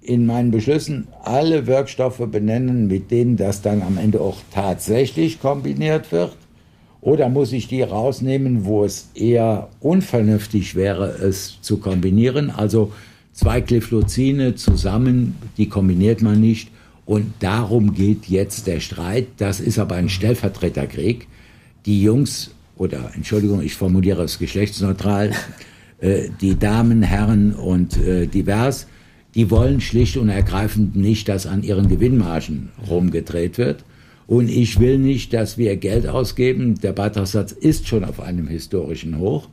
in meinen Beschlüssen alle Wirkstoffe benennen, mit denen das dann am Ende auch tatsächlich kombiniert wird? Oder muss ich die rausnehmen, wo es eher unvernünftig wäre, es zu kombinieren? Also zwei Glyphlozine zusammen, die kombiniert man nicht. Und darum geht jetzt der Streit. Das ist aber ein Stellvertreterkrieg. Die Jungs, oder Entschuldigung, ich formuliere es geschlechtsneutral, <laughs> äh, die Damen, Herren und äh, divers, die wollen schlicht und ergreifend nicht, dass an ihren Gewinnmargen rumgedreht wird. Und ich will nicht, dass wir Geld ausgeben. Der Beitragssatz ist schon auf einem historischen Hoch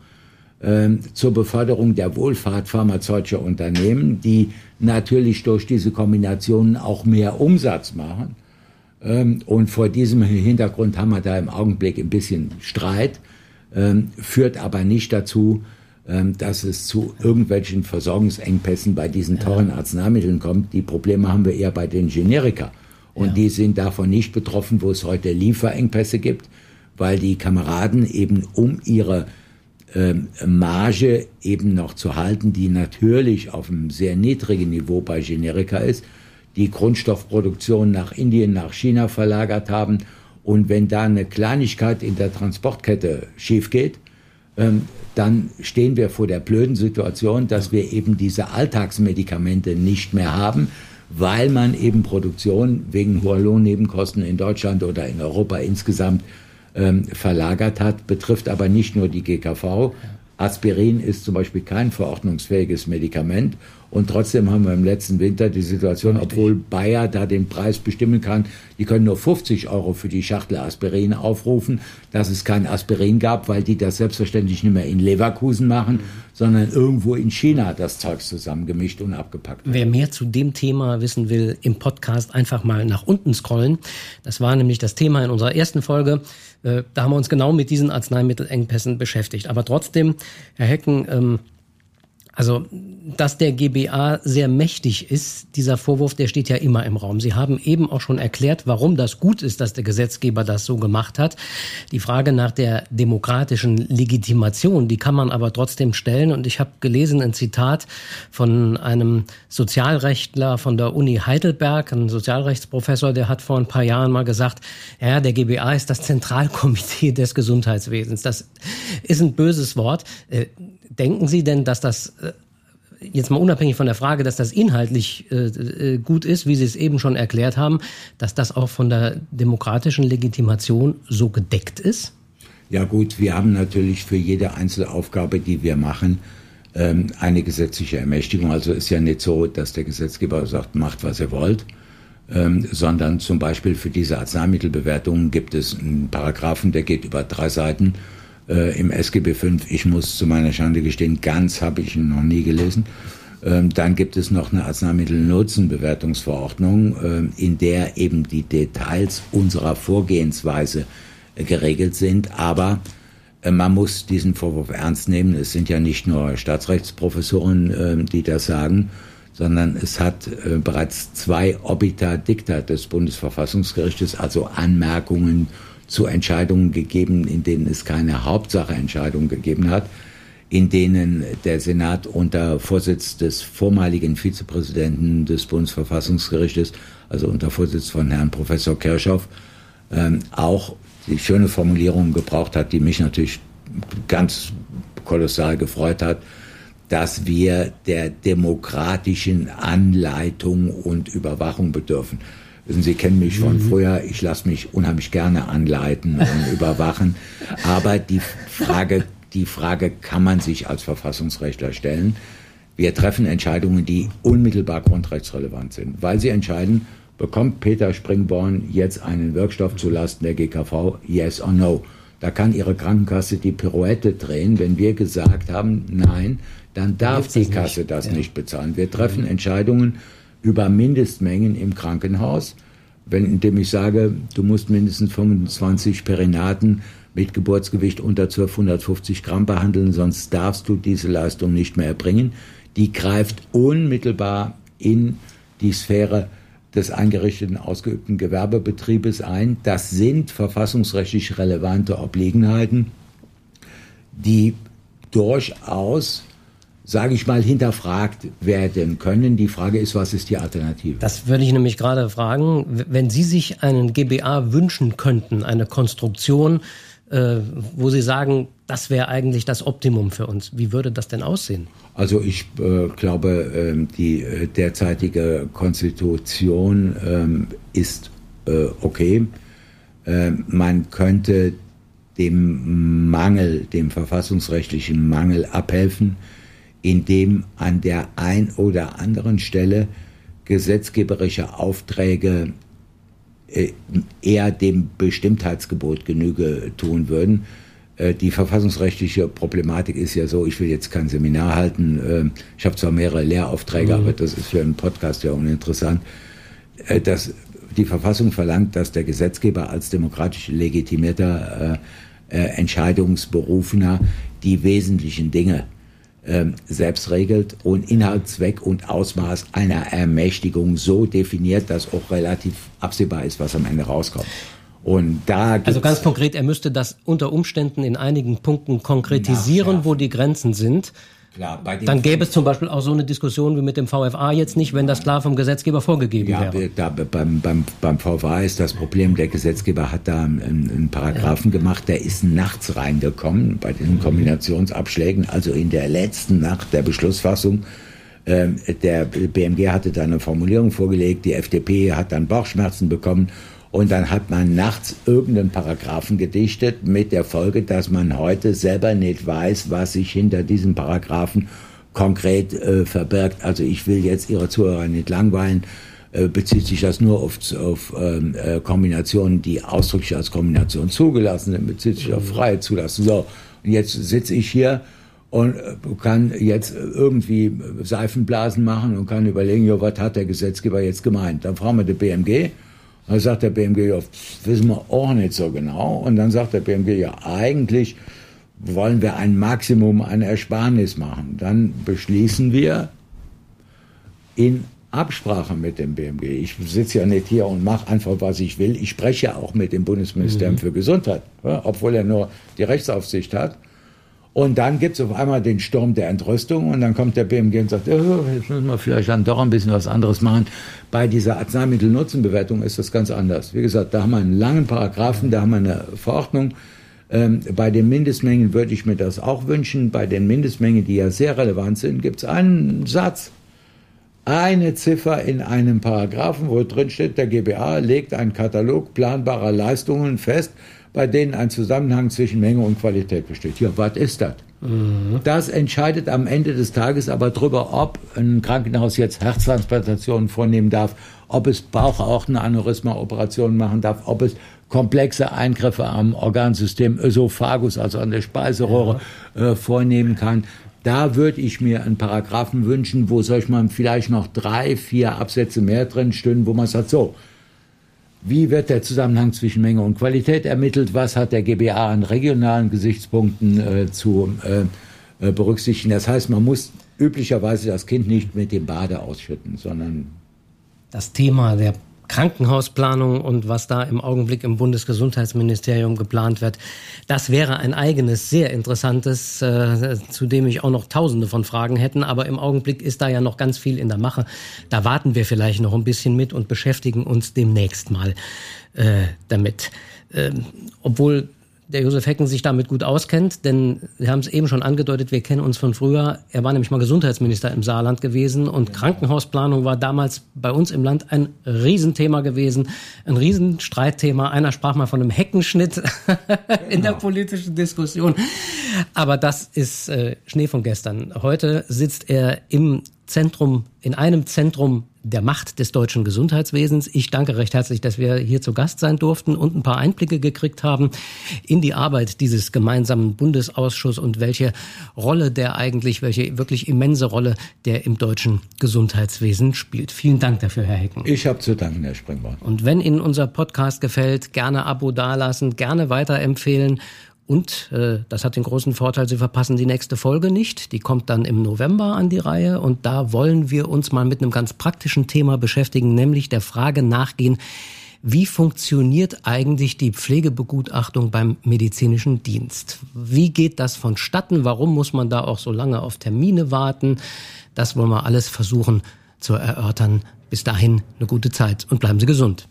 zur Beförderung der Wohlfahrt pharmazeutischer Unternehmen, die natürlich durch diese Kombinationen auch mehr Umsatz machen. Ähm, und vor diesem Hintergrund haben wir da im Augenblick ein bisschen Streit, ähm, führt aber nicht dazu, ähm, dass es zu irgendwelchen Versorgungsengpässen bei diesen teuren Arzneimitteln kommt. Die Probleme haben wir eher bei den Generika. Und ja. die sind davon nicht betroffen, wo es heute Lieferengpässe gibt, weil die Kameraden eben um ihre ähm, Marge eben noch zu halten, die natürlich auf einem sehr niedrigen Niveau bei Generika ist, die Grundstoffproduktion nach Indien, nach China verlagert haben. Und wenn da eine Kleinigkeit in der Transportkette schief geht, ähm, dann stehen wir vor der blöden Situation, dass wir eben diese Alltagsmedikamente nicht mehr haben, weil man eben Produktion wegen hoher Lohnnebenkosten in Deutschland oder in Europa insgesamt ähm, verlagert hat, betrifft aber nicht nur die GKV. Aspirin ist zum Beispiel kein verordnungsfähiges Medikament und trotzdem haben wir im letzten Winter die Situation, Richtig. obwohl Bayer da den Preis bestimmen kann, die können nur 50 Euro für die Schachtel Aspirin aufrufen, dass es kein Aspirin gab, weil die das selbstverständlich nicht mehr in Leverkusen machen, mhm. sondern irgendwo in China das Zeug zusammengemischt und abgepackt. Wer mehr zu dem Thema wissen will, im Podcast einfach mal nach unten scrollen. Das war nämlich das Thema in unserer ersten Folge. Äh, da haben wir uns genau mit diesen Arzneimittelengpässen beschäftigt. Aber trotzdem, Herr Hecken, ähm, also, dass der GBA sehr mächtig ist, dieser Vorwurf, der steht ja immer im Raum. Sie haben eben auch schon erklärt, warum das gut ist, dass der Gesetzgeber das so gemacht hat. Die Frage nach der demokratischen Legitimation, die kann man aber trotzdem stellen. Und ich habe gelesen ein Zitat von einem Sozialrechtler von der Uni Heidelberg, ein Sozialrechtsprofessor, der hat vor ein paar Jahren mal gesagt, ja, der GBA ist das Zentralkomitee des Gesundheitswesens. Das ist ein böses Wort. Denken Sie denn, dass das äh, jetzt mal unabhängig von der Frage, dass das inhaltlich äh, äh, gut ist, wie Sie es eben schon erklärt haben, dass das auch von der demokratischen Legitimation so gedeckt ist? Ja gut, wir haben natürlich für jede einzelne Aufgabe, die wir machen, ähm, eine gesetzliche Ermächtigung. Also ist ja nicht so, dass der Gesetzgeber sagt, macht, was ihr wollt, ähm, sondern zum Beispiel für diese Arzneimittelbewertungen gibt es einen Paragraphen, der geht über drei Seiten äh, im SGB V. Ich muss zu meiner Schande gestehen, ganz habe ich ihn noch nie gelesen. Ähm, dann gibt es noch eine Arzneimittelnutzenbewertungsverordnung, äh, in der eben die Details unserer Vorgehensweise äh, geregelt sind. Aber äh, man muss diesen Vorwurf ernst nehmen. Es sind ja nicht nur Staatsrechtsprofessoren, äh, die das sagen, sondern es hat äh, bereits zwei Obita Dicta des Bundesverfassungsgerichtes, also Anmerkungen zu Entscheidungen gegeben, in denen es keine Hauptsacheentscheidung gegeben hat, in denen der Senat unter Vorsitz des vormaligen Vizepräsidenten des Bundesverfassungsgerichtes, also unter Vorsitz von Herrn Professor Kirchhoff, ähm, auch die schöne Formulierung gebraucht hat, die mich natürlich ganz kolossal gefreut hat, dass wir der demokratischen Anleitung und Überwachung bedürfen. Sie kennen mich von mhm. früher, ich lasse mich unheimlich gerne anleiten und <laughs> überwachen. Aber die Frage, die Frage kann man sich als Verfassungsrechtler stellen. Wir treffen Entscheidungen, die unmittelbar grundrechtsrelevant sind, weil sie entscheiden, bekommt Peter Springborn jetzt einen Wirkstoff zulasten der GKV, yes or no. Da kann Ihre Krankenkasse die Pirouette drehen. Wenn wir gesagt haben, nein, dann darf die Kasse nicht. das ja. nicht bezahlen. Wir treffen Entscheidungen über Mindestmengen im Krankenhaus, wenn, indem ich sage, du musst mindestens 25 Perinaten mit Geburtsgewicht unter 1250 Gramm behandeln, sonst darfst du diese Leistung nicht mehr erbringen. Die greift unmittelbar in die Sphäre des eingerichteten ausgeübten Gewerbebetriebes ein. Das sind verfassungsrechtlich relevante Obliegenheiten, die durchaus sage ich mal, hinterfragt werden können. Die Frage ist, was ist die Alternative? Das würde ich nämlich gerade fragen. Wenn Sie sich einen GBA wünschen könnten, eine Konstruktion, äh, wo Sie sagen, das wäre eigentlich das Optimum für uns, wie würde das denn aussehen? Also ich äh, glaube, ähm, die äh, derzeitige Konstitution ähm, ist äh, okay. Ähm, man könnte dem Mangel, dem verfassungsrechtlichen Mangel abhelfen indem an der ein oder anderen Stelle gesetzgeberische Aufträge äh, eher dem Bestimmtheitsgebot Genüge tun würden. Äh, die verfassungsrechtliche Problematik ist ja so, ich will jetzt kein Seminar halten, äh, ich habe zwar mehrere Lehraufträge, mhm. aber das ist für einen Podcast ja uninteressant. dass die Verfassung verlangt, dass der Gesetzgeber als demokratisch legitimierter Entscheidungsberufener die wesentlichen Dinge ähm, selbst regelt und Inhalt, Zweck und Ausmaß einer Ermächtigung so definiert, dass auch relativ absehbar ist, was am Ende rauskommt. Und da also ganz konkret, er müsste das unter Umständen in einigen Punkten konkretisieren, wo die Grenzen sind. Klar, dann gäbe es zum Beispiel auch so eine Diskussion wie mit dem VFA jetzt nicht, wenn das klar vom Gesetzgeber vorgegeben ja, wäre. Da, beim, beim, beim VFA ist das Problem, der Gesetzgeber hat da einen, einen Paragraphen ja. gemacht, der ist nachts reingekommen bei diesen Kombinationsabschlägen, also in der letzten Nacht der Beschlussfassung. Ähm, der BMG hatte da eine Formulierung vorgelegt, die FDP hat dann Bauchschmerzen bekommen und dann hat man nachts irgendeinen Paragraphen gedichtet mit der Folge, dass man heute selber nicht weiß, was sich hinter diesem Paragraphen konkret äh, verbirgt. Also ich will jetzt Ihre Zuhörer nicht langweilen. Äh, bezieht sich das nur auf, auf ähm, äh, Kombinationen, die ausdrücklich als Kombination zugelassen sind, bezieht sich auf freie Zulassung. So, und jetzt sitze ich hier und äh, kann jetzt irgendwie Seifenblasen machen und kann überlegen, jo, was hat der Gesetzgeber jetzt gemeint? Dann fragen wir den BMG dann sagt der BMG, ja, wissen wir auch nicht so genau. Und dann sagt der BMG, ja, eigentlich wollen wir ein Maximum an Ersparnis machen. Dann beschließen wir in Absprache mit dem BMG. Ich sitze ja nicht hier und mache einfach, was ich will. Ich spreche ja auch mit dem Bundesministerium mhm. für Gesundheit, obwohl er nur die Rechtsaufsicht hat. Und dann gibt es auf einmal den Sturm der Entrüstung und dann kommt der BMG und sagt, oh, jetzt müssen wir vielleicht dann doch ein bisschen was anderes machen. Bei dieser Arzneimittelnutzenbewertung ist das ganz anders. Wie gesagt, da haben wir einen langen Paragraphen, da haben wir eine Verordnung. Ähm, bei den Mindestmengen würde ich mir das auch wünschen. Bei den Mindestmengen, die ja sehr relevant sind, gibt es einen Satz, eine Ziffer in einem Paragraphen, wo drin steht, der GBA legt einen Katalog planbarer Leistungen fest, bei denen ein Zusammenhang zwischen Menge und Qualität besteht. Ja, was ist das? Mhm. Das entscheidet am Ende des Tages aber darüber, ob ein Krankenhaus jetzt Herztransplantationen vornehmen darf, ob es Bauchauchenenaneurysma-Operationen machen darf, ob es komplexe Eingriffe am Organsystem Ösophagus, also an der Speiseröhre, ja. äh, vornehmen kann. Da würde ich mir einen Paragraphen wünschen, wo, sag ich mal, vielleicht noch drei, vier Absätze mehr drin stünden, wo man sagt, so, wie wird der Zusammenhang zwischen Menge und Qualität ermittelt? Was hat der GBA an regionalen Gesichtspunkten äh, zu äh, äh, berücksichtigen? Das heißt, man muss üblicherweise das Kind nicht mit dem Bade ausschütten, sondern das Thema der Krankenhausplanung und was da im Augenblick im Bundesgesundheitsministerium geplant wird. Das wäre ein eigenes, sehr interessantes, äh, zu dem ich auch noch tausende von Fragen hätten. Aber im Augenblick ist da ja noch ganz viel in der Mache. Da warten wir vielleicht noch ein bisschen mit und beschäftigen uns demnächst mal äh, damit. Ähm, obwohl der Josef Hecken sich damit gut auskennt, denn Sie haben es eben schon angedeutet, wir kennen uns von früher. Er war nämlich mal Gesundheitsminister im Saarland gewesen und ja. Krankenhausplanung war damals bei uns im Land ein Riesenthema gewesen, ein Riesenstreitthema. Einer sprach mal von einem Heckenschnitt <laughs> in der genau. politischen Diskussion. Aber das ist äh, Schnee von gestern. Heute sitzt er im Zentrum, in einem Zentrum der Macht des deutschen Gesundheitswesens. Ich danke recht herzlich, dass wir hier zu Gast sein durften und ein paar Einblicke gekriegt haben in die Arbeit dieses gemeinsamen Bundesausschusses und welche Rolle der eigentlich, welche wirklich immense Rolle der im deutschen Gesundheitswesen spielt. Vielen Dank dafür, Herr Hecken. Ich habe zu danken, Herr Springborn. Und wenn Ihnen unser Podcast gefällt, gerne Abo dalassen, gerne weiterempfehlen und äh, das hat den großen Vorteil, Sie verpassen die nächste Folge nicht. Die kommt dann im November an die Reihe. Und da wollen wir uns mal mit einem ganz praktischen Thema beschäftigen, nämlich der Frage nachgehen, wie funktioniert eigentlich die Pflegebegutachtung beim medizinischen Dienst? Wie geht das vonstatten? Warum muss man da auch so lange auf Termine warten? Das wollen wir alles versuchen zu erörtern. Bis dahin eine gute Zeit und bleiben Sie gesund.